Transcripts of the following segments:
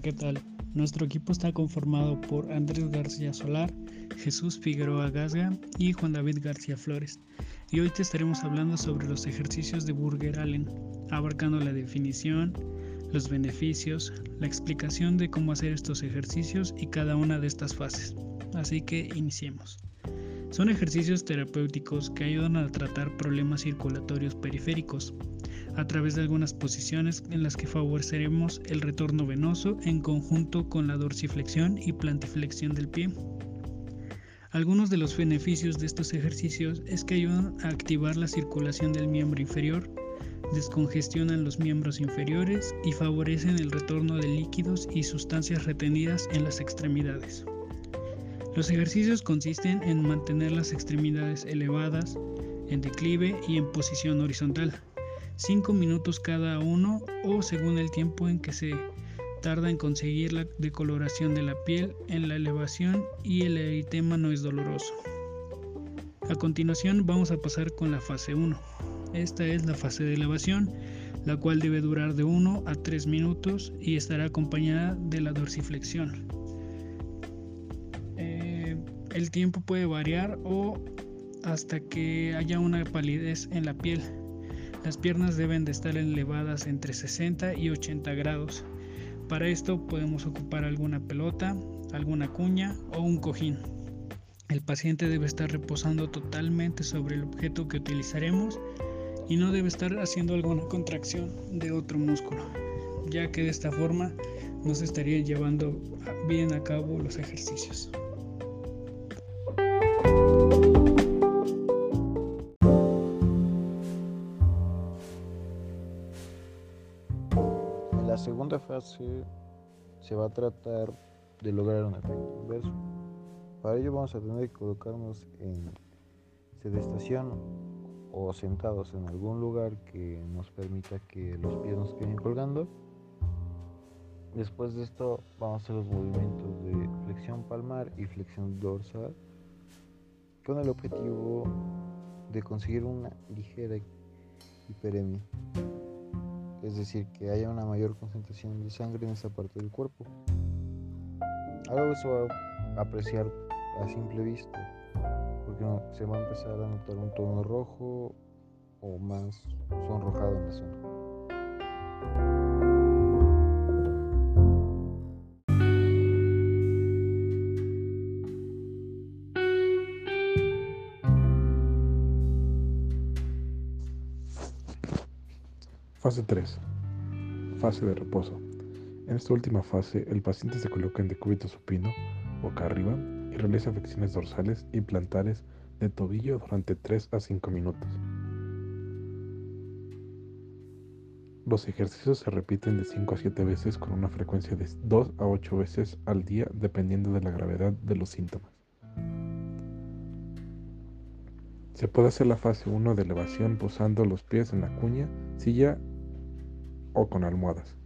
¿qué tal? Nuestro equipo está conformado por Andrés García Solar, Jesús Figueroa Gasga y Juan David García Flores. Y hoy te estaremos hablando sobre los ejercicios de Burger Allen, abarcando la definición, los beneficios, la explicación de cómo hacer estos ejercicios y cada una de estas fases. Así que iniciemos. Son ejercicios terapéuticos que ayudan a tratar problemas circulatorios periféricos, a través de algunas posiciones en las que favoreceremos el retorno venoso en conjunto con la dorsiflexión y plantiflexión del pie. Algunos de los beneficios de estos ejercicios es que ayudan a activar la circulación del miembro inferior, descongestionan los miembros inferiores y favorecen el retorno de líquidos y sustancias retenidas en las extremidades. Los ejercicios consisten en mantener las extremidades elevadas, en declive y en posición horizontal, 5 minutos cada uno o según el tiempo en que se tarda en conseguir la decoloración de la piel en la elevación y el eritema no es doloroso. A continuación vamos a pasar con la fase 1. Esta es la fase de elevación, la cual debe durar de 1 a 3 minutos y estará acompañada de la dorsiflexión. Eh, el tiempo puede variar o hasta que haya una palidez en la piel. Las piernas deben de estar elevadas entre 60 y 80 grados. Para esto podemos ocupar alguna pelota, alguna cuña o un cojín. El paciente debe estar reposando totalmente sobre el objeto que utilizaremos y no debe estar haciendo alguna contracción de otro músculo, ya que de esta forma nos estaría llevando bien a cabo los ejercicios. La segunda fase se va a tratar de lograr un efecto inverso. Para ello vamos a tener que colocarnos en sedestación o sentados en algún lugar que nos permita que los pies nos queden colgando. Después de esto vamos a hacer los movimientos de flexión palmar y flexión dorsal con el objetivo de conseguir una ligera hiperemia es decir, que haya una mayor concentración de sangre en esa parte del cuerpo. Algo se va a apreciar a simple vista, porque se va a empezar a notar un tono rojo o más sonrojado en la zona. Fase 3. Fase de reposo. En esta última fase, el paciente se coloca en decúbito supino, boca arriba, y realiza flexiones dorsales y plantares de tobillo durante 3 a 5 minutos. Los ejercicios se repiten de 5 a 7 veces con una frecuencia de 2 a 8 veces al día dependiendo de la gravedad de los síntomas. Se puede hacer la fase 1 de elevación posando los pies en la cuña, silla o con almohadas.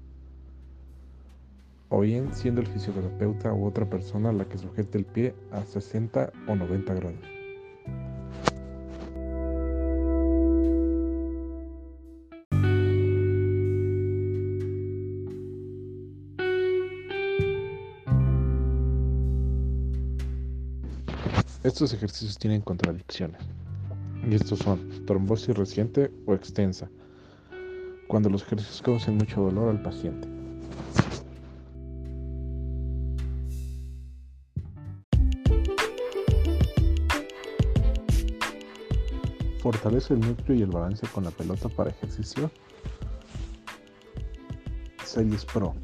O bien siendo el fisioterapeuta u otra persona la que sujete el pie a 60 o 90 grados. Estos ejercicios tienen contradicciones. Y estos son trombosis reciente o extensa, cuando los ejercicios causen mucho dolor al paciente. Fortalece el núcleo y el balance con la pelota para ejercicio. Series Pro.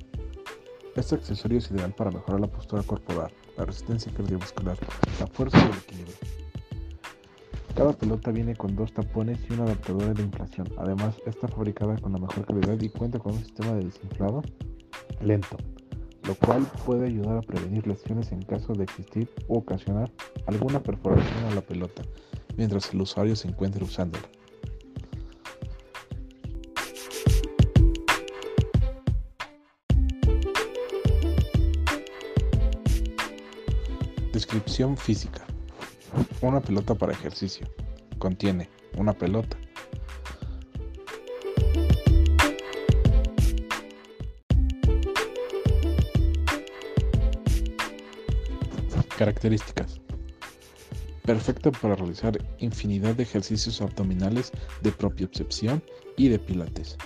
Este accesorio es ideal para mejorar la postura corporal, la resistencia cardiovascular, la fuerza y el equilibrio. Cada pelota viene con dos tapones y una adaptadora de inflación. Además, está fabricada con la mejor calidad y cuenta con un sistema de desinflado lento, lo cual puede ayudar a prevenir lesiones en caso de existir o ocasionar alguna perforación a la pelota mientras el usuario se encuentre usándola. Descripción física. Una pelota para ejercicio. Contiene una pelota. Características. Perfecta para realizar infinidad de ejercicios abdominales de propiocepción y de pilates.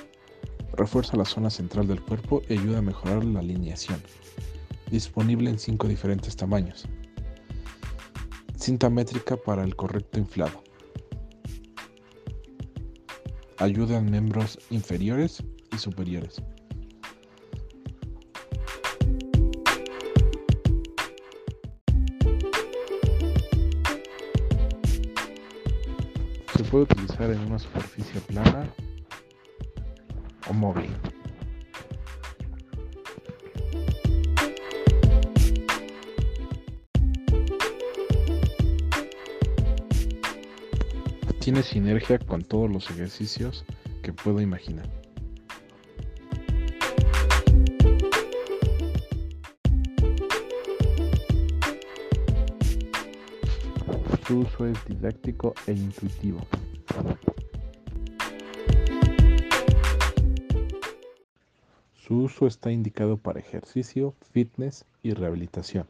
Refuerza la zona central del cuerpo y ayuda a mejorar la alineación. Disponible en 5 diferentes tamaños, Cinta métrica para el correcto inflado. Ayuda en miembros inferiores y superiores. Se puede utilizar en una superficie plana o móvil. Tiene sinergia con todos los ejercicios que puedo imaginar. Su uso es didáctico e intuitivo. Su uso está indicado para ejercicio, fitness y rehabilitación.